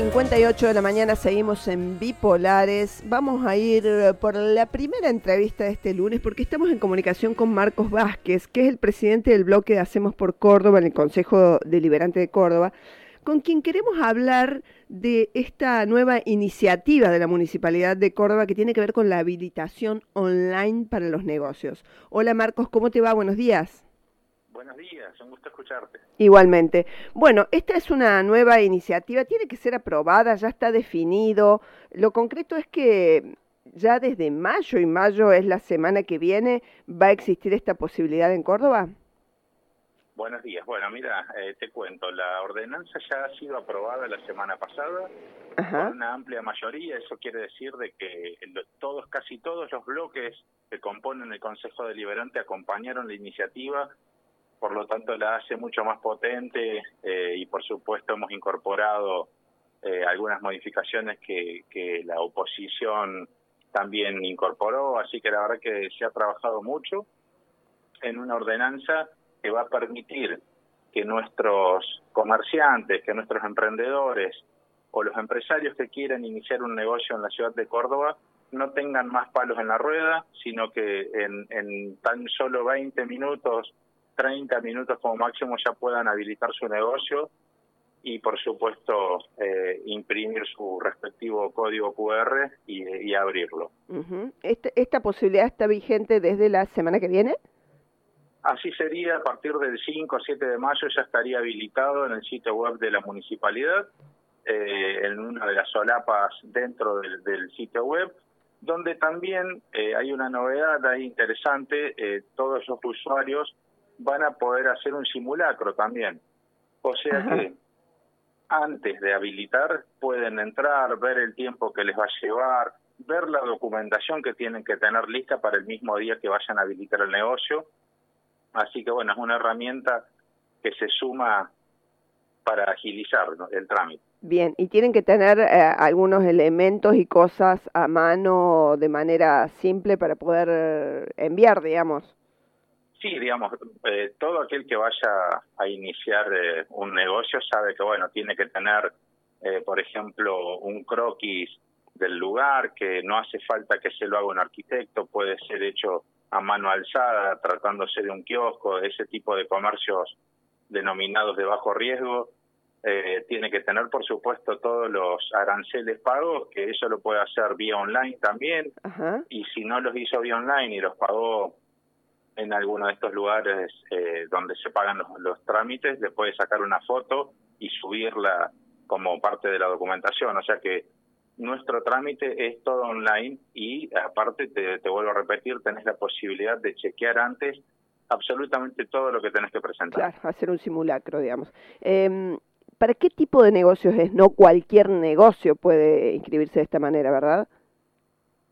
58 de la mañana seguimos en Bipolares. Vamos a ir eh, por la primera entrevista de este lunes porque estamos en comunicación con Marcos Vázquez, que es el presidente del bloque de Hacemos por Córdoba en el Consejo Deliberante de Córdoba, con quien queremos hablar de esta nueva iniciativa de la Municipalidad de Córdoba que tiene que ver con la habilitación online para los negocios. Hola Marcos, ¿cómo te va? Buenos días. Buenos días, un gusto escucharte. Igualmente. Bueno, esta es una nueva iniciativa, tiene que ser aprobada, ya está definido. Lo concreto es que ya desde mayo, y mayo es la semana que viene, va a existir esta posibilidad en Córdoba. Buenos días. Bueno, mira, eh, te cuento, la ordenanza ya ha sido aprobada la semana pasada con una amplia mayoría. Eso quiere decir de que todos, casi todos los bloques que componen el Consejo Deliberante acompañaron la iniciativa por lo tanto la hace mucho más potente eh, y por supuesto hemos incorporado eh, algunas modificaciones que, la oposición también incorporó, así que la verdad que se ha trabajado mucho en una ordenanza que va a permitir que nuestros comerciantes, que nuestros emprendedores o los empresarios que quieran iniciar un negocio en la ciudad de Córdoba no tengan más palos en la rueda, sino que en tan solo 20 minutos 30 minutos como máximo ya puedan habilitar su negocio y por supuesto eh, imprimir su respectivo código QR y, abrirlo. ¿Esta, ¿Esta posibilidad está vigente desde la semana que viene? Así sería, a partir del 5 o 7 de mayo ya estaría habilitado en el sitio web de la municipalidad, eh, en una de las solapas dentro del, sitio web, donde también eh, hay una novedad ahí interesante, todos los usuarios van a poder hacer un simulacro también. O sea que antes de habilitar pueden entrar, ver el tiempo que les va a llevar, ver la documentación que tienen que tener lista para el mismo día que vayan a habilitar el negocio. Así que bueno, es una herramienta que se suma para agilizar el trámite. Bien, y tienen que tener eh, algunos elementos y cosas a mano de manera simple para poder enviar, digamos. Sí, digamos, eh, todo aquel que vaya a iniciar eh, un negocio sabe que, bueno, tiene que tener, eh, por ejemplo, un croquis del lugar, que no hace falta que se lo haga un arquitecto, puede ser hecho a mano alzada, tratándose de un kiosco, ese tipo de comercios denominados de bajo riesgo. tiene que tener, por supuesto, todos los aranceles pagos, que eso lo puede hacer vía online también. Y si no los hizo vía online y los pagó en alguno de estos lugares eh, donde se pagan los, trámites, le puedes sacar una foto y subirla como parte de la documentación. O sea que nuestro trámite es todo online y aparte, te, te vuelvo a repetir, tenés la posibilidad de chequear antes absolutamente todo lo que tenés que presentar. Claro, hacer un simulacro, digamos. Eh, ¿Para qué tipo de negocios es? No cualquier negocio puede inscribirse de esta manera, ¿verdad?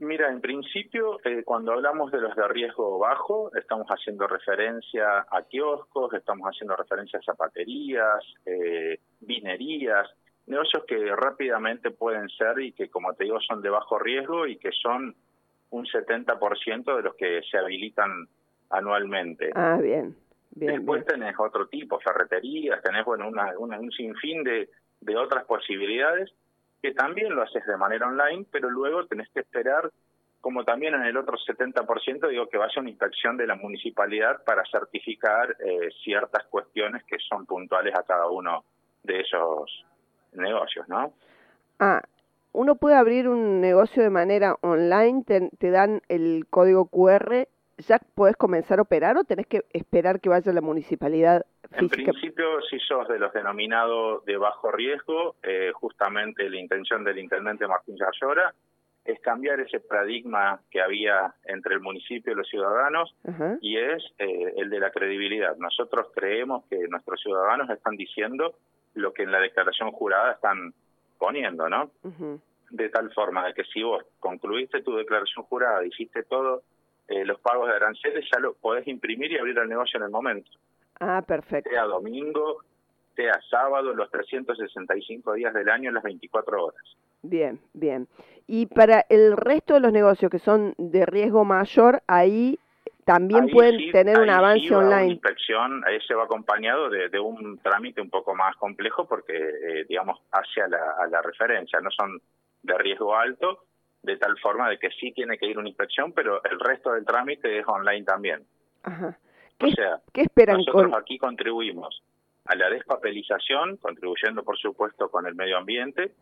Mira, en principio, eh, cuando hablamos de los de riesgo bajo, estamos haciendo referencia a kioscos, estamos haciendo referencia a zapaterías, eh, vinerías, negocios que rápidamente pueden ser y que, como te digo, son de bajo riesgo y que son un 70% de los que se habilitan anualmente. Ah, bien. bien Después tenés otro tipo, ferreterías, tenés bueno una, un sinfín de, de otras posibilidades que también lo haces de manera online, pero luego tenés que esperar, como también en el otro 70%, digo que vaya una inspección de la municipalidad para certificar eh, ciertas cuestiones que son puntuales a cada uno de esos negocios, ¿no? Ah, uno puede abrir un negocio de manera online, te, te dan el código QR ¿ya puedes comenzar a operar o tenés que esperar que vaya la municipalidad en principio, si sos de los denominados de bajo riesgo, eh, justamente la intención del intendente Martín Yayora es cambiar ese paradigma que había entre el municipio y los ciudadanos y es eh, el de la credibilidad. Nosotros creemos que nuestros ciudadanos están diciendo lo que en la declaración jurada están poniendo, ¿no? De tal forma de que si vos concluiste tu declaración jurada, hiciste todo eh, los pagos de aranceles, ya lo podés imprimir y abrir el negocio en el momento. Ah, perfecto. Sea domingo, sea sábado, los 365 días del año, las 24 horas. Bien, bien. Y para el resto de los negocios que son de riesgo mayor, ahí también pueden tener un avance online. Una inspección, ese va acompañado de, un trámite un poco más complejo porque, eh, digamos, hacia la, a la referencia, no son de riesgo alto, de tal forma de que sí tiene que ir una inspección, pero el resto del trámite es online también. Ajá. ¿Qué, o sea, ¿qué esperan nosotros aquí contribuimos a la despapelización, contribuyendo por supuesto con el medio ambiente,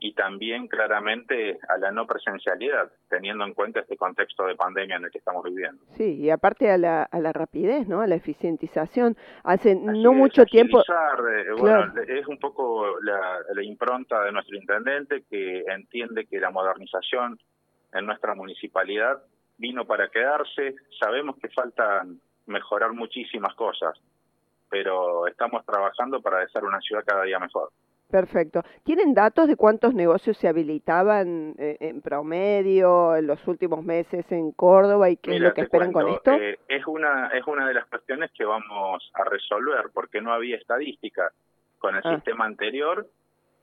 y también claramente a la no presencialidad, teniendo en cuenta este contexto de pandemia en el que estamos viviendo. Sí, y aparte a la, a la rapidez, ¿no? A la eficientización. Hace no mucho tiempo... Eh, bueno, es un poco la, la impronta de nuestro intendente que entiende que la modernización en nuestra municipalidad vino para quedarse. Sabemos que faltan mejorar muchísimas cosas pero estamos trabajando para hacer una ciudad cada día mejor. Perfecto. ¿Tienen datos de cuántos negocios se habilitaban eh, en promedio en los últimos meses en Córdoba y qué es lo que esperan con esto? Eh, es una es una de las cuestiones que vamos a resolver porque no había estadística con el ah. sistema anterior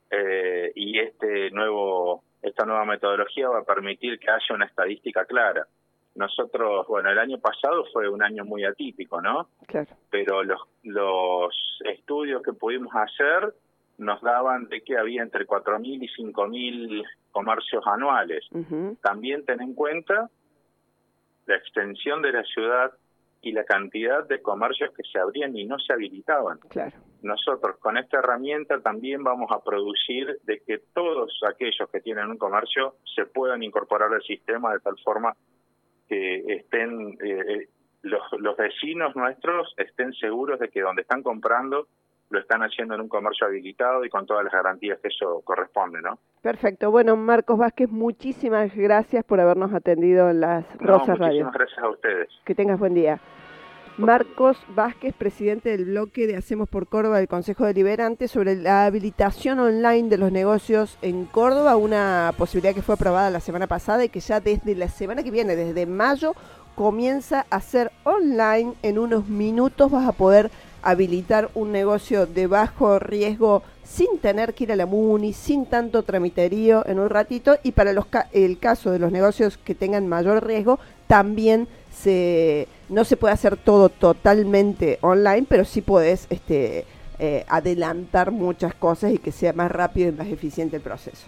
eh, y este nuevo esta nueva metodología va a permitir que haya una estadística clara. Nosotros, bueno, el año pasado fue un año muy atípico, ¿no? Claro. Pero los, los estudios que pudimos hacer nos daban de que había entre 4.000 y 5.000 comercios anuales. También ten en cuenta la extensión de la ciudad y la cantidad de comercios que se abrían y no se habilitaban. Claro. Nosotros con esta herramienta también vamos a producir de que todos aquellos que tienen un comercio se puedan incorporar al sistema de tal forma que estén eh, eh, los, los vecinos nuestros estén seguros de que donde están comprando lo están haciendo en un comercio habilitado y con todas las garantías que eso corresponde, ¿no? Perfecto. Bueno, Marcos Vázquez, muchísimas gracias por habernos atendido en las Rosas Radio. Muchísimas gracias a ustedes. Que tengas buen día. Marcos Vázquez, presidente del bloque de Hacemos por Córdoba del Consejo Deliberante sobre la habilitación online de los negocios en Córdoba, una posibilidad que fue aprobada la semana pasada y que ya desde la semana que viene, desde mayo, comienza a ser online. En unos minutos vas a poder habilitar un negocio de bajo riesgo sin tener que ir a la MUNI, sin tanto tramiterío en un ratito y para los el caso de los negocios que tengan mayor riesgo también se no se puede hacer todo totalmente online, pero sí puedes este, eh, adelantar muchas cosas y que sea más rápido y más eficiente el proceso.